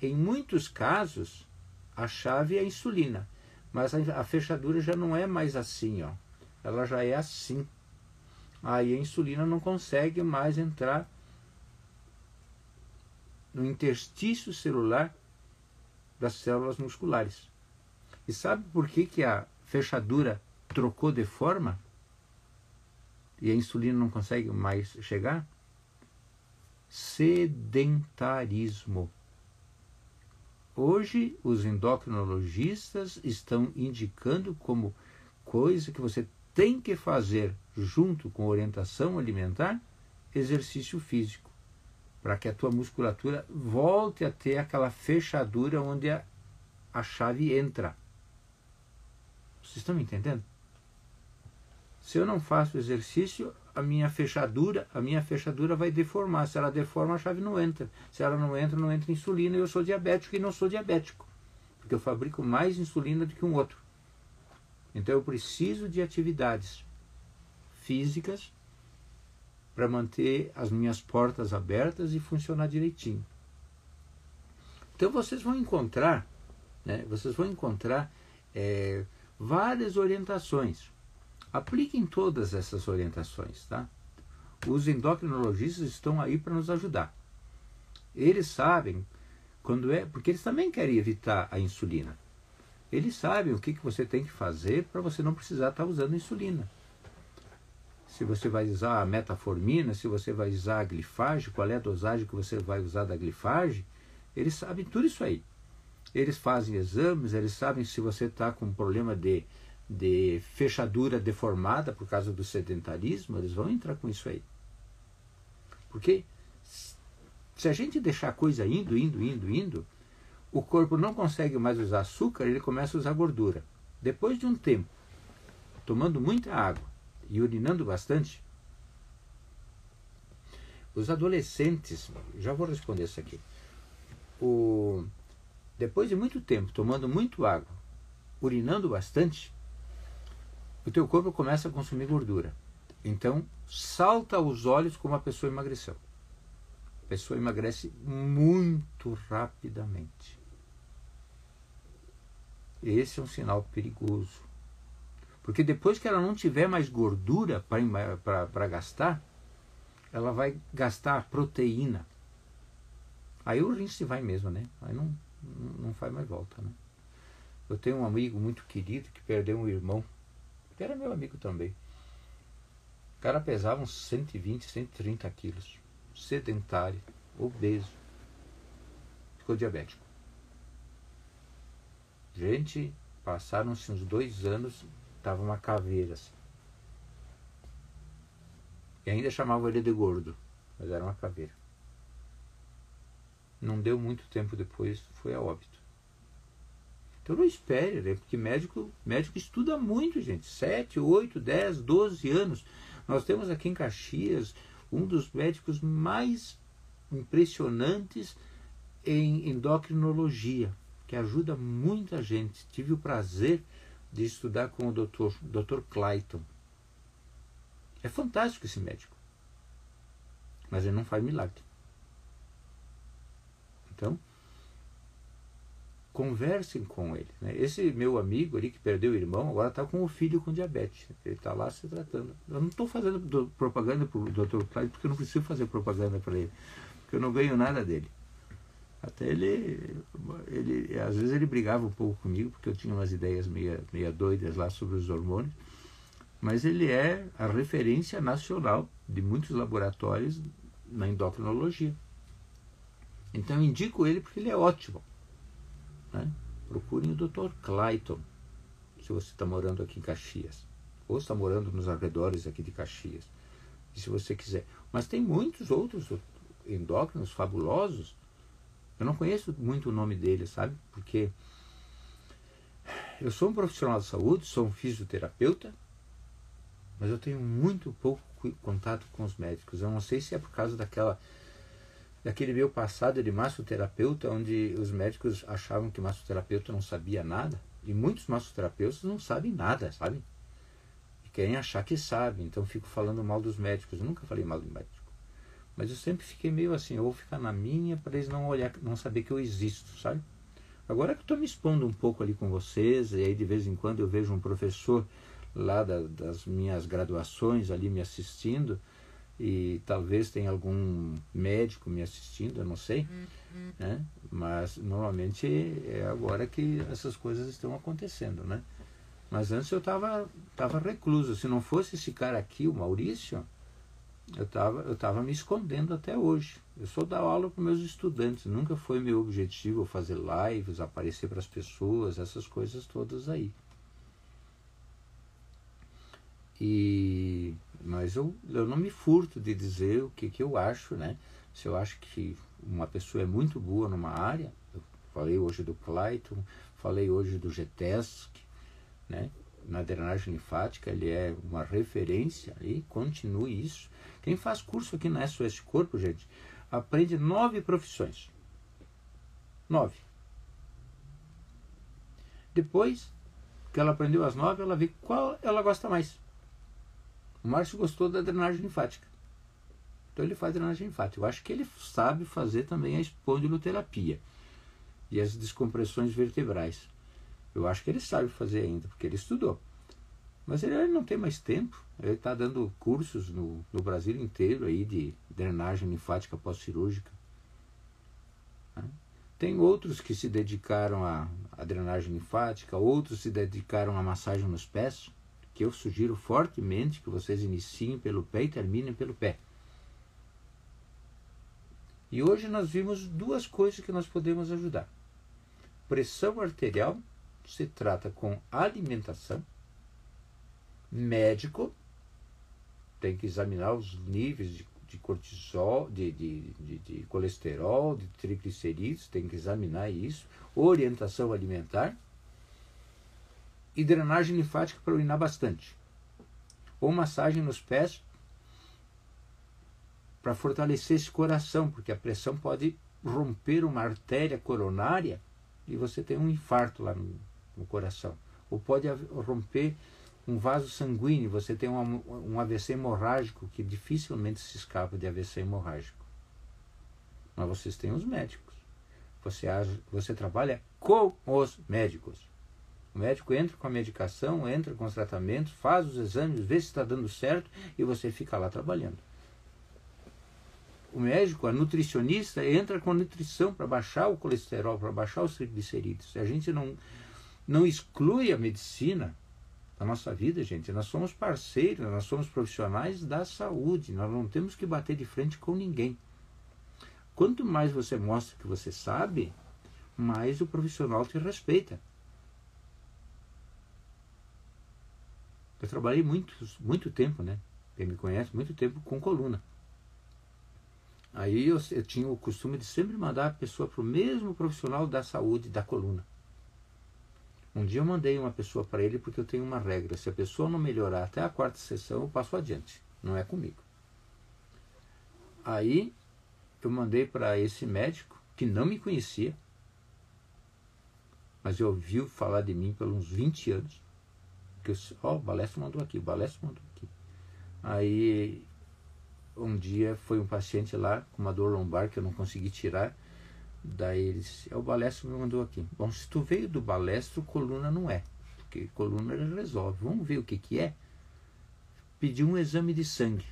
Em muitos casos, a chave é a insulina, mas a fechadura já não é mais assim, ó. Ela já é assim. Aí a insulina não consegue mais entrar no interstício celular das células musculares. E sabe por que, que a fechadura trocou de forma? E a insulina não consegue mais chegar? Sedentarismo. Hoje, os endocrinologistas estão indicando como coisa que você tem que fazer junto com orientação alimentar exercício físico para que a tua musculatura volte a ter aquela fechadura onde a, a chave entra. Vocês estão me entendendo? Se eu não faço exercício, a minha fechadura, a minha fechadura vai deformar. Se ela deforma, a chave não entra. Se ela não entra, não entra insulina. Eu sou diabético e não sou diabético, porque eu fabrico mais insulina do que um outro. Então eu preciso de atividades físicas para manter as minhas portas abertas e funcionar direitinho. Então vocês vão encontrar, né, vocês vão encontrar é, várias orientações. Apliquem todas essas orientações, tá? Os endocrinologistas estão aí para nos ajudar. Eles sabem quando é, porque eles também querem evitar a insulina. Eles sabem o que, que você tem que fazer para você não precisar estar usando insulina se você vai usar a metformina, se você vai usar a glifage, qual é a dosagem que você vai usar da glifage, eles sabem tudo isso aí. Eles fazem exames, eles sabem se você está com um problema de, de fechadura deformada por causa do sedentarismo, eles vão entrar com isso aí. Porque se a gente deixar a coisa indo, indo, indo, indo, o corpo não consegue mais usar açúcar, ele começa a usar gordura. Depois de um tempo, tomando muita água, e urinando bastante? Os adolescentes, já vou responder isso aqui. O, depois de muito tempo tomando muito água, urinando bastante, o teu corpo começa a consumir gordura. Então, salta aos olhos como a pessoa emagreceu. A pessoa emagrece muito rapidamente. Esse é um sinal perigoso. Porque depois que ela não tiver mais gordura para gastar, ela vai gastar proteína. Aí o rim se vai mesmo, né? Aí não, não faz mais volta, né? Eu tenho um amigo muito querido que perdeu um irmão, que era meu amigo também. O cara pesava uns 120, 130 quilos, sedentário, obeso. Ficou diabético. Gente, passaram-se uns dois anos, Tava uma caveira assim. E ainda chamavam ele de gordo, mas era uma caveira. Não deu muito tempo depois, foi a óbito. Então não espere, né? porque médico, médico estuda muito, gente. 7, 8, 10, 12 anos. Nós temos aqui em Caxias um dos médicos mais impressionantes em endocrinologia, que ajuda muita gente. Tive o prazer de estudar com o Dr. Dr. Clayton. É fantástico esse médico. Mas ele não faz milagre. Então, conversem com ele. Né? Esse meu amigo ali que perdeu o irmão agora está com o filho com diabetes. Ele está lá se tratando. Eu não estou fazendo propaganda para o Dr. Clyde porque eu não preciso fazer propaganda para ele. Porque eu não ganho nada dele. Até ele, ele, às vezes ele brigava um pouco comigo porque eu tinha umas ideias meia, meia doidas lá sobre os hormônios. Mas ele é a referência nacional de muitos laboratórios na endocrinologia. Então eu indico ele porque ele é ótimo. Né? Procurem o Dr. Clayton, se você está morando aqui em Caxias. Ou está morando nos arredores aqui de Caxias. Se você quiser. Mas tem muitos outros endócrinos fabulosos. Eu não conheço muito o nome deles, sabe? Porque eu sou um profissional de saúde, sou um fisioterapeuta, mas eu tenho muito pouco contato com os médicos. Eu não sei se é por causa daquela daquele meu passado de massoterapeuta, onde os médicos achavam que massoterapeuta não sabia nada, e muitos massoterapeutas não sabem nada, sabe? E querem achar que sabem, então fico falando mal dos médicos. Eu nunca falei mal do médico. Mas eu sempre fiquei meio assim, eu vou ficar na minha para eles não olhar, não saber que eu existo, sabe? Agora que eu estou me expondo um pouco ali com vocês, e aí de vez em quando eu vejo um professor lá da, das minhas graduações ali me assistindo, e talvez tenha algum médico me assistindo, eu não sei, uhum. né? mas normalmente é agora que essas coisas estão acontecendo, né? Mas antes eu estava tava recluso. Se não fosse esse cara aqui, o Maurício, eu estava eu tava me escondendo até hoje. Eu só dou aula para meus estudantes. Nunca foi meu objetivo fazer lives, aparecer para as pessoas, essas coisas todas aí. E mas eu, eu não me furto de dizer o que, que eu acho, né? Se eu acho que uma pessoa é muito boa numa área, eu falei hoje do Clayton, falei hoje do GTESC, né? Na drenagem linfática, ele é uma referência e continue isso. Quem faz curso aqui na SOS Corpo, gente, aprende nove profissões. Nove. Depois que ela aprendeu as nove, ela vê qual ela gosta mais. O Márcio gostou da drenagem linfática. Então ele faz drenagem linfática. Eu acho que ele sabe fazer também a espondiloterapia e as descompressões vertebrais. Eu acho que ele sabe fazer ainda, porque ele estudou. Mas ele, ele não tem mais tempo. Ele está dando cursos no, no Brasil inteiro aí de drenagem linfática pós-cirúrgica. Né? Tem outros que se dedicaram à, à drenagem linfática, outros se dedicaram à massagem nos pés que eu sugiro fortemente que vocês iniciem pelo pé e terminem pelo pé. E hoje nós vimos duas coisas que nós podemos ajudar. Pressão arterial se trata com alimentação. Médico tem que examinar os níveis de, de cortisol, de, de, de, colesterol, de triglicerídeos, tem que examinar isso. Orientação alimentar e drenagem linfática para urinar bastante. Ou massagem nos pés para fortalecer esse coração, porque a pressão pode romper uma artéria coronária e você tem um infarto lá no, no coração. Ou pode romper um vaso sanguíneo, você tem um, um AVC hemorrágico que dificilmente se escapa de AVC hemorrágico. Mas vocês têm os médicos. Você, você trabalha com os médicos. O médico entra com a medicação, entra com os tratamentos, faz os exames, vê se está dando certo e você fica lá trabalhando. O médico, a nutricionista, entra com a nutrição para baixar o colesterol, para baixar os triglicerídeos. A gente não, não exclui a medicina da nossa vida, gente. Nós somos parceiros, nós somos profissionais da saúde. Nós não temos que bater de frente com ninguém. Quanto mais você mostra que você sabe, mais o profissional te respeita. Eu trabalhei muito, muito tempo, né? Quem me conhece, muito tempo com coluna. Aí eu, eu tinha o costume de sempre mandar a pessoa para o mesmo profissional da saúde da coluna. Um dia eu mandei uma pessoa para ele porque eu tenho uma regra: se a pessoa não melhorar até a quarta sessão, eu passo adiante. Não é comigo. Aí eu mandei para esse médico que não me conhecia, mas eu ouviu falar de mim pelos uns 20 anos. Que ó, oh, o Balestro mandou aqui, o Balestro mandou aqui. Aí um dia foi um paciente lá com uma dor lombar que eu não consegui tirar. Daí ele disse, é o balestro me mandou aqui. Bom, se tu veio do balestro, coluna não é. Porque coluna ele resolve. Vamos ver o que, que é. Pediu um exame de sangue.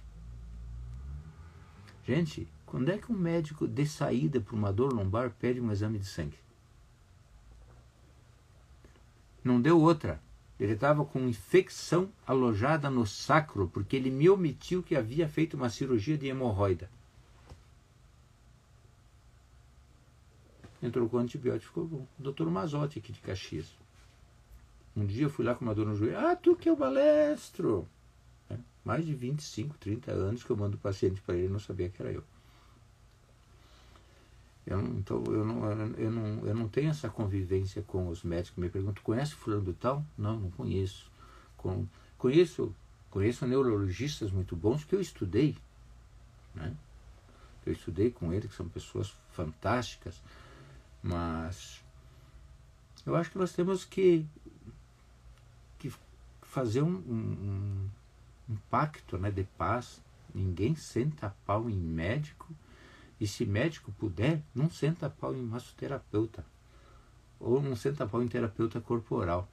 Gente, quando é que um médico de saída para uma dor lombar pede um exame de sangue? Não deu outra. Ele estava com infecção alojada no sacro, porque ele me omitiu que havia feito uma cirurgia de hemorroida. Entrou com antibiótico, ficou bom. O doutor Mazotti aqui de Caxias. Um dia eu fui lá com uma dor no joelho. Ah, tu que é o balestro! É, mais de 25, 30 anos que eu mando o paciente para ele, não sabia que era eu. Eu, então, eu não, eu, não, eu não tenho essa convivência com os médicos. Me perguntam, conhece fulano do tal? Não, não conheço. Com, conheço, conheço neurologistas muito bons que eu estudei. Né? Eu estudei com eles, que são pessoas fantásticas. Mas eu acho que nós temos que, que fazer um, um, um pacto né, de paz. Ninguém senta pau em médico e se médico puder, não senta pau em massoterapeuta. Ou não senta pau em terapeuta corporal.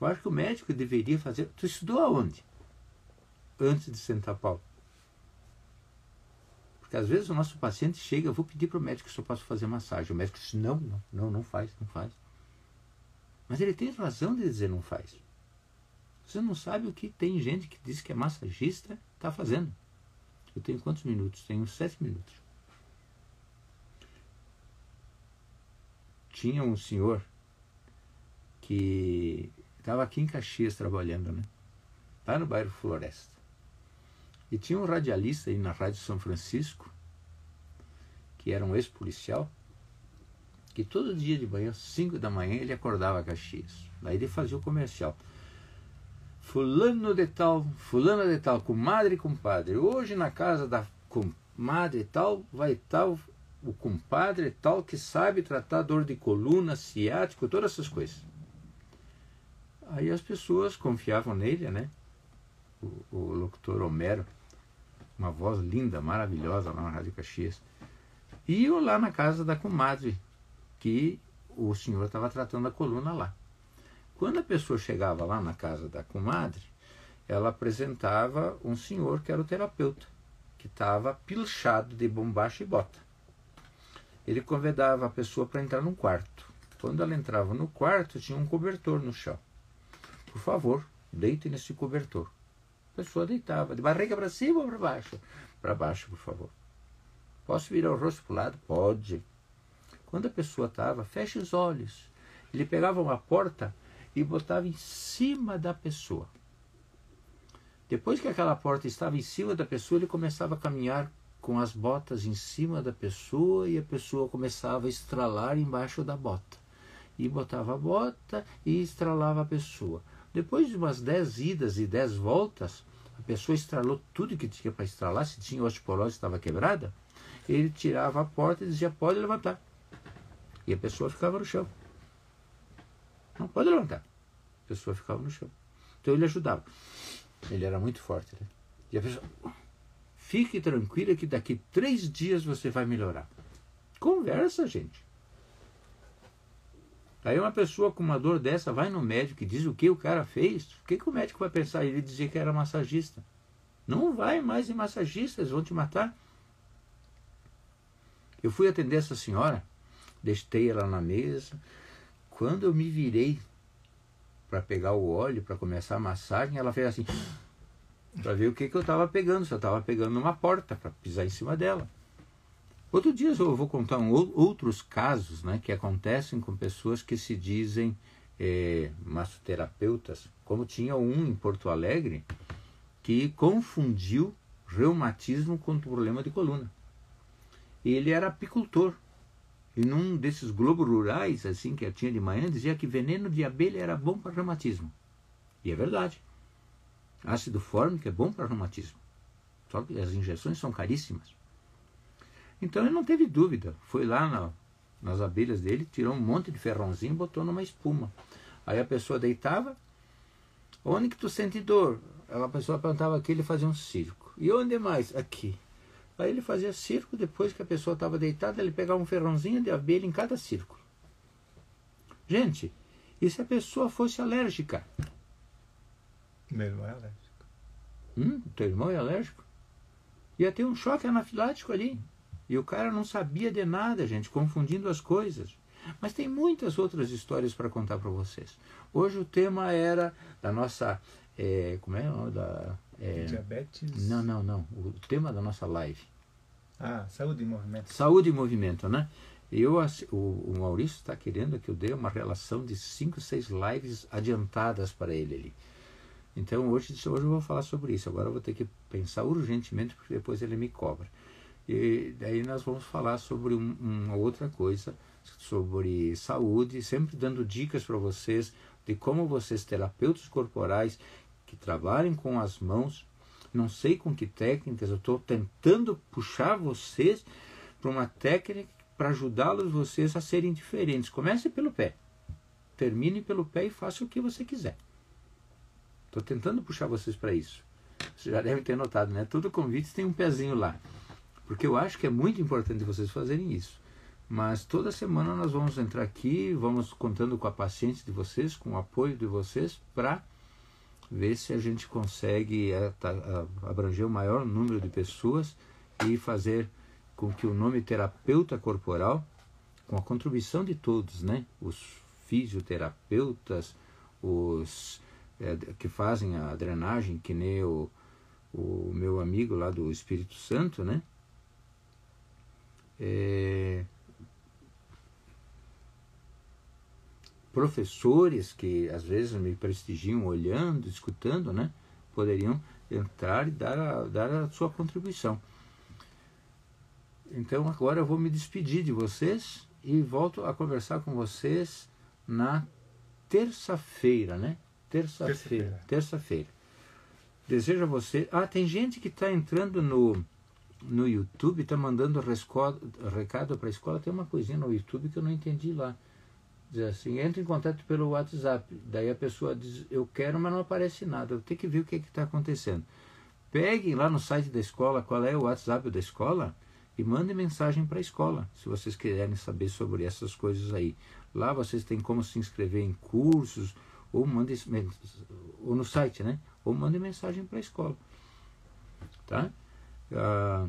Eu acho que o médico deveria fazer. Tu estudou aonde? Antes de sentar pau. Porque às vezes o nosso paciente chega, eu vou pedir para o médico se eu posso fazer massagem. O médico diz, não, não, não, não faz, não faz. Mas ele tem razão de dizer não faz. Você não sabe o que tem gente que diz que é massagista está fazendo. Eu tenho quantos minutos? Tenho sete minutos. Tinha um senhor que estava aqui em Caxias trabalhando, né? Lá no bairro Floresta. E tinha um radialista aí na Rádio São Francisco, que era um ex-policial, que todo dia de manhã, 5 da manhã, ele acordava Caxias. Daí ele fazia o comercial fulano de tal, fulana de tal, comadre e compadre. Hoje na casa da comadre tal vai o, o compadre tal que sabe tratar dor de coluna, ciático, todas essas coisas. Aí as pessoas confiavam nele, né? O, o locutor Homero, uma voz linda, maravilhosa lá na Rádio Caxias. Iam lá na casa da comadre, que o senhor estava tratando a coluna lá. Quando a pessoa chegava lá na casa da comadre, ela apresentava um senhor que era o terapeuta, que estava pilchado de bombacha e bota. Ele convidava a pessoa para entrar num quarto. Quando ela entrava no quarto, tinha um cobertor no chão. Por favor, deite nesse cobertor. A pessoa deitava, de barriga para cima ou para baixo? Para baixo, por favor. Posso virar o rosto para o lado? Pode. Quando a pessoa estava, feche os olhos. Ele pegava uma porta e botava em cima da pessoa. Depois que aquela porta estava em cima da pessoa, ele começava a caminhar com as botas em cima da pessoa e a pessoa começava a estralar embaixo da bota. E botava a bota e estralava a pessoa. Depois de umas dez idas e dez voltas, a pessoa estralou tudo que tinha para estralar, se tinha osteoporose estava quebrada, ele tirava a porta e dizia, pode levantar. E a pessoa ficava no chão. Não pode levantar. A pessoa ficava no chão. Então ele ajudava. Ele era muito forte. Né? E a pessoa, fique tranquila que daqui três dias você vai melhorar. Conversa, gente. Aí uma pessoa com uma dor dessa vai no médico e diz o que o cara fez. O que, que o médico vai pensar? Ele dizer que era massagista. Não vai mais em massagista, eles vão te matar. Eu fui atender essa senhora, deixei ela na mesa, quando eu me virei para pegar o óleo, para começar a massagem, ela fez assim, para ver o que, que eu estava pegando, se eu estava pegando uma porta para pisar em cima dela. Outro dia eu vou contar um, outros casos né, que acontecem com pessoas que se dizem é, massoterapeutas, como tinha um em Porto Alegre que confundiu reumatismo com problema de coluna. Ele era apicultor E num desses globos rurais, assim, que eu tinha de manhã, dizia que veneno de abelha era bom para reumatismo. E é verdade. Ácido fórmico é bom para reumatismo. Só que as injeções são caríssimas. Então ele não teve dúvida. Foi lá na, nas abelhas dele, tirou um monte de ferrãozinho e botou numa espuma. Aí a pessoa deitava. Onde que tu sente dor? A pessoa perguntava aqui, ele fazia um circo. E onde mais? Aqui. Aí ele fazia circo, depois que a pessoa estava deitada, ele pegava um ferrãozinho de abelha em cada círculo. Gente, e se a pessoa fosse alérgica? Meu irmão é alérgico. Hum, teu irmão é alérgico? Ia ter um choque anafilático ali. E o cara não sabia de nada, gente, confundindo as coisas. Mas tem muitas outras histórias para contar para vocês. Hoje o tema era da nossa. É, como é da. É, Diabetes. não, não, não. O tema da nossa live. Ah, saúde em movimento. Saúde e movimento, né? Eu, o, o Maurício está querendo que eu dê uma relação de cinco, seis lives adiantadas para ele ali. Então hoje, hoje eu vou falar sobre isso. Agora eu vou ter que pensar urgentemente, porque depois ele me cobra. E daí nós vamos falar sobre um, uma outra coisa, sobre saúde, sempre dando dicas para vocês de como vocês, terapeutas corporais, que trabalhem com as mãos, não sei com que técnicas, eu estou tentando puxar vocês para uma técnica para ajudá-los vocês a serem diferentes. Comece pelo pé, termine pelo pé e faça o que você quiser. Estou tentando puxar vocês para isso. Vocês já devem ter notado, né? Todo convite tem um pezinho lá. Porque eu acho que é muito importante vocês fazerem isso. Mas toda semana nós vamos entrar aqui, vamos contando com a paciência de vocês, com o apoio de vocês, para ver se a gente consegue é, tá, abranger o maior número de pessoas e fazer com que o nome terapeuta corporal, com a contribuição de todos, né? os fisioterapeutas, os é, que fazem a drenagem, que nem o, o meu amigo lá do Espírito Santo, né? É, professores que às vezes me prestigiam olhando, escutando, né? Poderiam entrar e dar a, dar a sua contribuição. Então agora eu vou me despedir de vocês e volto a conversar com vocês na terça-feira, né? Terça-feira. Terça-feira. Desejo a você. Ah, tem gente que está entrando no, no YouTube, está mandando recado para a escola. Tem uma coisinha no YouTube que eu não entendi lá diz assim, entra em contato pelo WhatsApp. Daí a pessoa diz, eu quero, mas não aparece nada. Eu tenho que ver o que está acontecendo. Peguem lá no site da escola qual é o WhatsApp da escola e mandem mensagem para a escola, se vocês quiserem saber sobre essas coisas aí. Lá vocês têm como se inscrever em cursos, ou mandem ou no site, né? Ou mandem mensagem para a escola. Tá? Ah,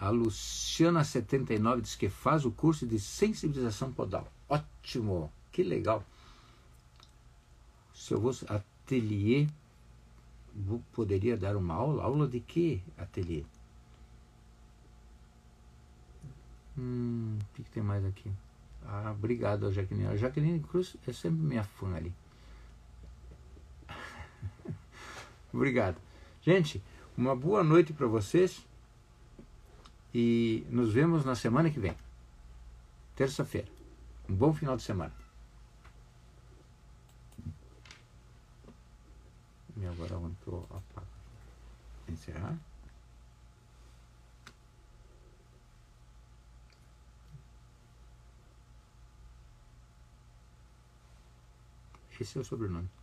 a Luciana79 diz que faz o curso de sensibilização podal. Ótimo, que legal. Se eu fosse ateliê, poderia dar uma aula? Aula de que ateliê? Hum, o que, que, tem mais aqui? Ah, obrigado, Jaqueline. A Jaqueline Cruz é sempre minha fã ali. obrigado. Gente, uma boa noite para vocês. E nos vemos na semana que vem, terça-feira. Um bom final de semana. E agora eu apago? Encerrar? Esse é o sobrenome.